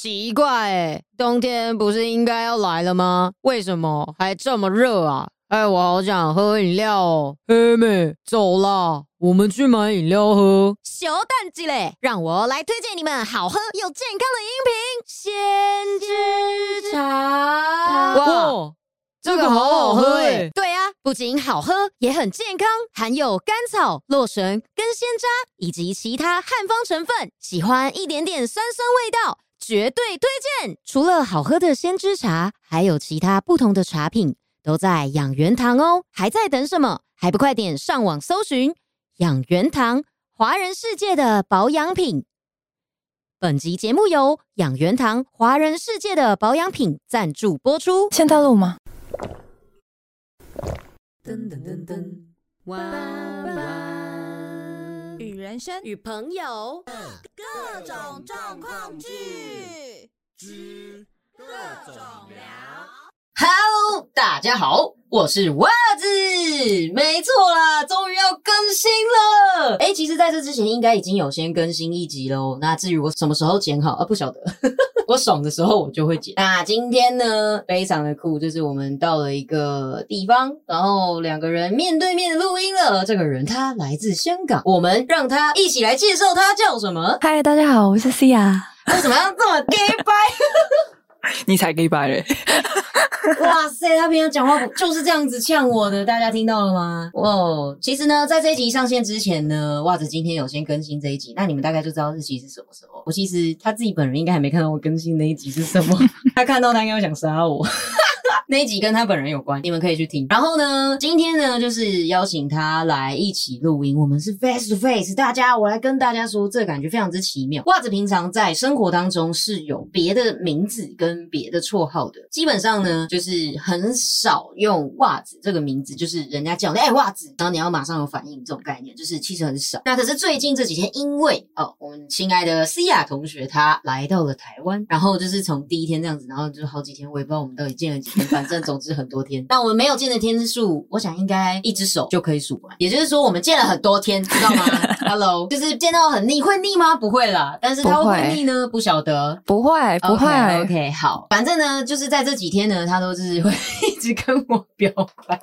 奇怪哎，冬天不是应该要来了吗？为什么还这么热啊？哎，我好想喝饮料哦。黑妹，走啦，我们去买饮料喝。小蛋鸡嘞，让我来推荐你们好喝又健康的饮品——鲜汁茶。哇，这个好好喝哎！对啊，不仅好喝，也很健康，含有甘草、洛神、根鲜渣以及其他汉方成分。喜欢一点点酸酸味道，绝对推荐。除了好喝的鲜汁茶，还有其他不同的茶品。都在养元堂哦，还在等什么？还不快点上网搜寻养元堂，华人世界的保养品。本集节目由养元堂华人世界的保养品赞助播出。先到路吗？噔噔噔噔，玩玩与人生与朋友各种状况剧之各种聊。Hello，大家好，我是袜子，没错啦，终于要更新了。哎，其实在这之前应该已经有先更新一集喽。那至于我什么时候剪好啊，不晓得。我爽的时候我就会剪。那今天呢，非常的酷，就是我们到了一个地方，然后两个人面对面的录音了。这个人他来自香港，我们让他一起来介绍他叫什么。嗨，大家好，我是 Cia。为什么要这么 gay 拜？你才 gay 拜嘞！哇塞，他平常讲话就是这样子呛我的，大家听到了吗？哦，其实呢，在这一集上线之前呢，袜子今天有先更新这一集，那你们大概就知道日期是什么时候。我其实他自己本人应该还没看到我更新那一集是什么，他看到他应该想杀我。那一集跟他本人有关，你们可以去听。然后呢，今天呢就是邀请他来一起录音，我们是 face to face。大家，我来跟大家说，这感觉非常之奇妙。袜子平常在生活当中是有别的名字跟别的绰号的，基本上呢就是很少用袜子这个名字，就是人家叫你哎袜子，然后你要马上有反应这种概念，就是其实很少。那可是最近这几天，因为哦，我们亲爱的思雅同学她来到了台湾，然后就是从第一天这样子，然后就好几天，我也不知道我们到底见了几天。反正总之很多天，但我们没有见的天数，我想应该一只手就可以数完。也就是说，我们见了很多天，知道吗？Hello，就是见到很腻，会腻吗？不会啦，但是他会腻呢？不晓得，不会，不会。OK，好，反正呢，就是在这几天呢，他都是会 一直跟我表白。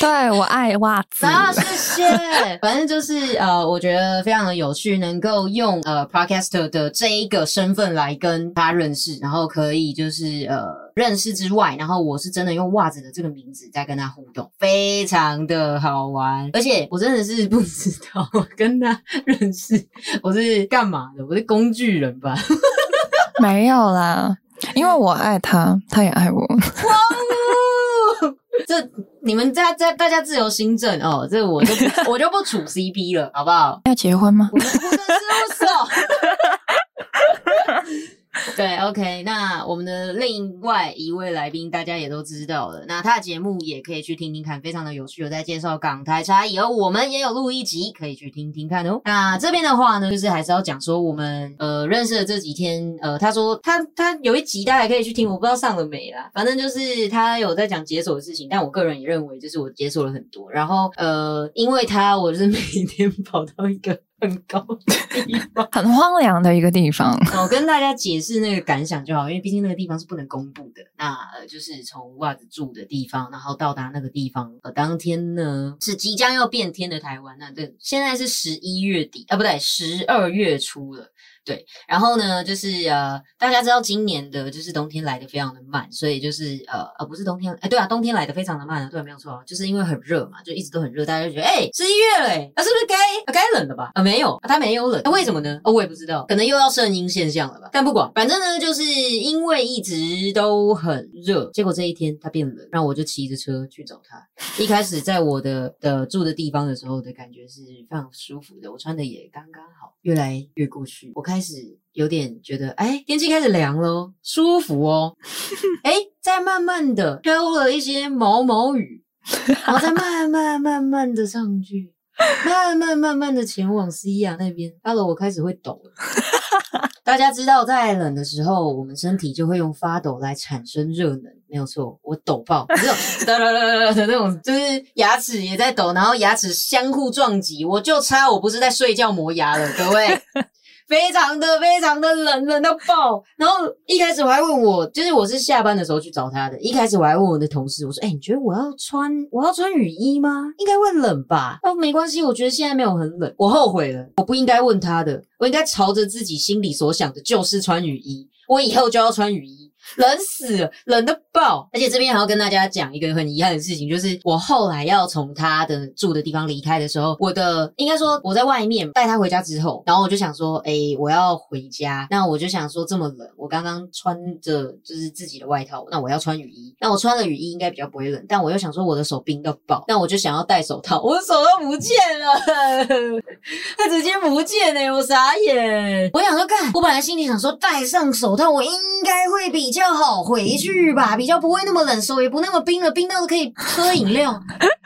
对我爱袜子啊，谢谢。反正就是呃，我觉得非常的有趣，能够用呃 podcaster 的这一个身份来跟他认识，然后可以就是呃认识之外，然后我是真的用袜子的这个名字在跟他互动，非常的好玩。而且我真的是不知道我跟他认识我是干嘛的，我是工具人吧？没有啦，因为我爱他，他也爱我。这你们在在大家自由新政哦，这我就我就不处 CP 了，好不好？要结婚吗？我们不是事务所。对，OK，那我们的另外一位来宾，大家也都知道了。那他的节目也可以去听听看，非常的有趣，有在介绍港台差异。而我们也有录一集，可以去听听看哦。那这边的话呢，就是还是要讲说我们呃认识的这几天，呃，他说他他有一集大家可以去听，我不知道上了没啦。反正就是他有在讲解锁的事情，但我个人也认为，就是我解锁了很多。然后呃，因为他我是每天跑到一个。很高的地方，很荒凉的一个地方。我 跟大家解释那个感想就好，因为毕竟那个地方是不能公布的。那就是从袜子住的地方，然后到达那个地方，呃，当天呢是即将要变天的台湾。那这现在是十一月底啊，不对，十二月初了。对，然后呢，就是呃，大家知道今年的就是冬天来的非常的慢，所以就是呃呃，不是冬天，哎，对啊，冬天来的非常的慢啊，对，没有错，就是因为很热嘛，就一直都很热，大家就觉得，哎，十一月嘞，那是不是该该冷了吧？啊，没有，它没有冷，那为什么呢？哦，我也不知道，可能又要圣婴现象了吧？但不管，反正呢，就是因为一直都很热，结果这一天它变冷，然后我就骑着车去找他。一开始在我的的住的地方的时候的感觉是非常舒服的，我穿的也刚刚好，越来越过去，我看。开始有点觉得，哎，天气开始凉喽，舒服哦。哎，再慢慢的飘了一些毛毛雨，然后再慢 慢慢慢的上去，慢慢慢慢的前往西亚那边。到了，我开始会抖了。大家知道，在冷的时候，我们身体就会用发抖来产生热能，没有错。我抖爆，这种哒哒哒哒的那种，就是牙齿也在抖，然后牙齿相互撞击，我就差我不是在睡觉磨牙了，各位。非常的非常的冷，冷到爆。然后一开始我还问我，就是我是下班的时候去找他的。一开始我还问我的同事，我说：“哎、你觉得我要穿我要穿雨衣吗？应该会冷吧？”哦，没关系，我觉得现在没有很冷。我后悔了，我不应该问他的，我应该朝着自己心里所想的，就是穿雨衣。我以后就要穿雨衣。冷死了，冷的爆！而且这边还要跟大家讲一个很遗憾的事情，就是我后来要从他的住的地方离开的时候，我的应该说我在外面带他回家之后，然后我就想说，哎、我要回家，那我就想说这么冷，我刚刚穿着就是自己的外套，那我要穿雨衣，那我穿了雨衣应该比较不会冷，但我又想说我的手冰到爆，那我就想要戴手套，我的手都不见了，他直接不见了、我傻眼。我想说，干，我本来心里想说戴上手套，我应该会比较好回去吧，比较不会那么冷，手也不那么冰了，冰到可以喝饮料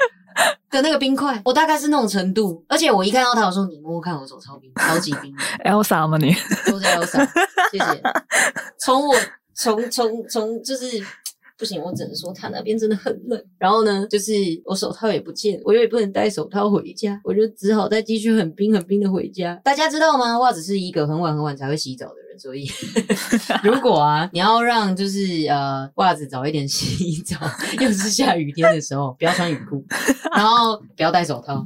的那个冰块，我大概是那种程度。而且我一看到他，我说你摸摸看，我手超冰，超级冰的。Elsa 吗你？都在 Elsa，谢谢。从我从从从就是不行，我只能说他那边真的很冷。然后呢，就是我手套也不见，我也不能带手套回家，我就只好再继续很冰很冰的回家。大家知道吗？袜子是一个很晚很晚才会洗澡的人，所以 如果啊你要让就是呃袜子早一点 洗澡，又是下雨天的时候，不要穿雨裤，然后不要戴手套。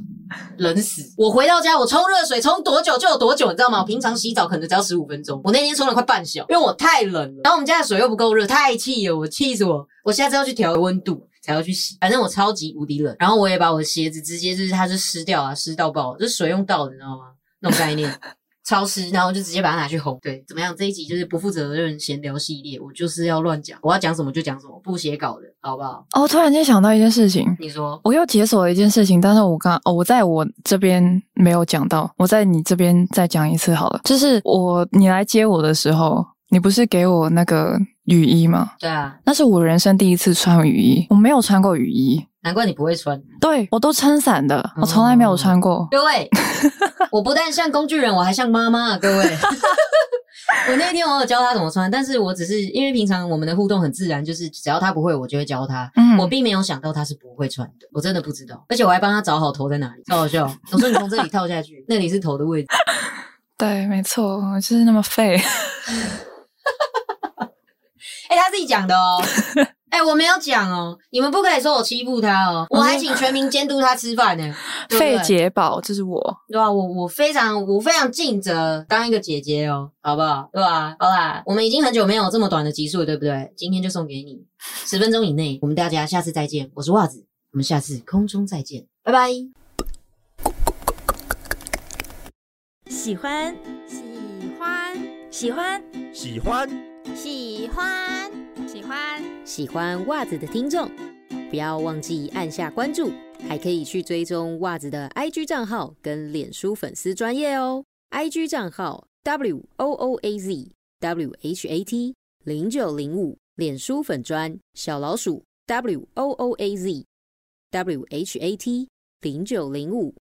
冷死！我回到家，我冲热水冲多久就有多久，你知道吗？我平常洗澡可能只要十五分钟，我那天冲了快半小，因为我太冷了。然后我们家的水又不够热，太气了，我气死我！我下次要去调温度才要去洗，反正我超级无敌冷。然后我也把我的鞋子直接就是它是湿掉啊，湿到爆，就水用到的，你知道吗？那种概念。超湿，然后就直接把它拿去烘。对，怎么样？这一集就是不负责任闲聊系列，我就是要乱讲，我要讲什么就讲什么，不写稿的，好不好？哦，突然间想到一件事情，你说，我又解锁了一件事情，但是我刚哦，我在我这边没有讲到，我在你这边再讲一次好了。就是我你来接我的时候，你不是给我那个雨衣吗？对啊，那是我人生第一次穿雨衣，我没有穿过雨衣，难怪你不会穿。对我都撑伞的，我从来没有穿过。各位，我不但像工具人，我还像妈妈啊！各位，我那天我有教他怎么穿，但是我只是因为平常我们的互动很自然，就是只要他不会，我就会教他。嗯我并没有想到他是不会穿的，我真的不知道，而且我还帮他找好头在哪里，超好笑。我说你从这里套下去，那里是头的位置。对，没错，我就是那么废。哎、他自己讲的哦。哎、我没有讲哦，你们不可以说我欺负他哦，我还请全民监督他吃饭呢，费解宝，这是我。对吧、我我非常我非常尽责当一个姐姐哦，好不好？对吧？好啦，我们已经很久没有这么短的集数了，对不对？今天就送给你十分钟以内，我们大家下次再见。我是袜子，我们下次空中再见，拜拜。喜欢，喜欢，喜欢，喜欢，喜欢，喜欢，喜欢袜子的听众，不要忘记按下关注，还可以去追踪袜子的 IG 账号跟脸书粉丝专业哦。IG 账号 W O O A Z W H A T 零九零五，脸书粉专小老鼠 W O O A Z W H A T 零九零五。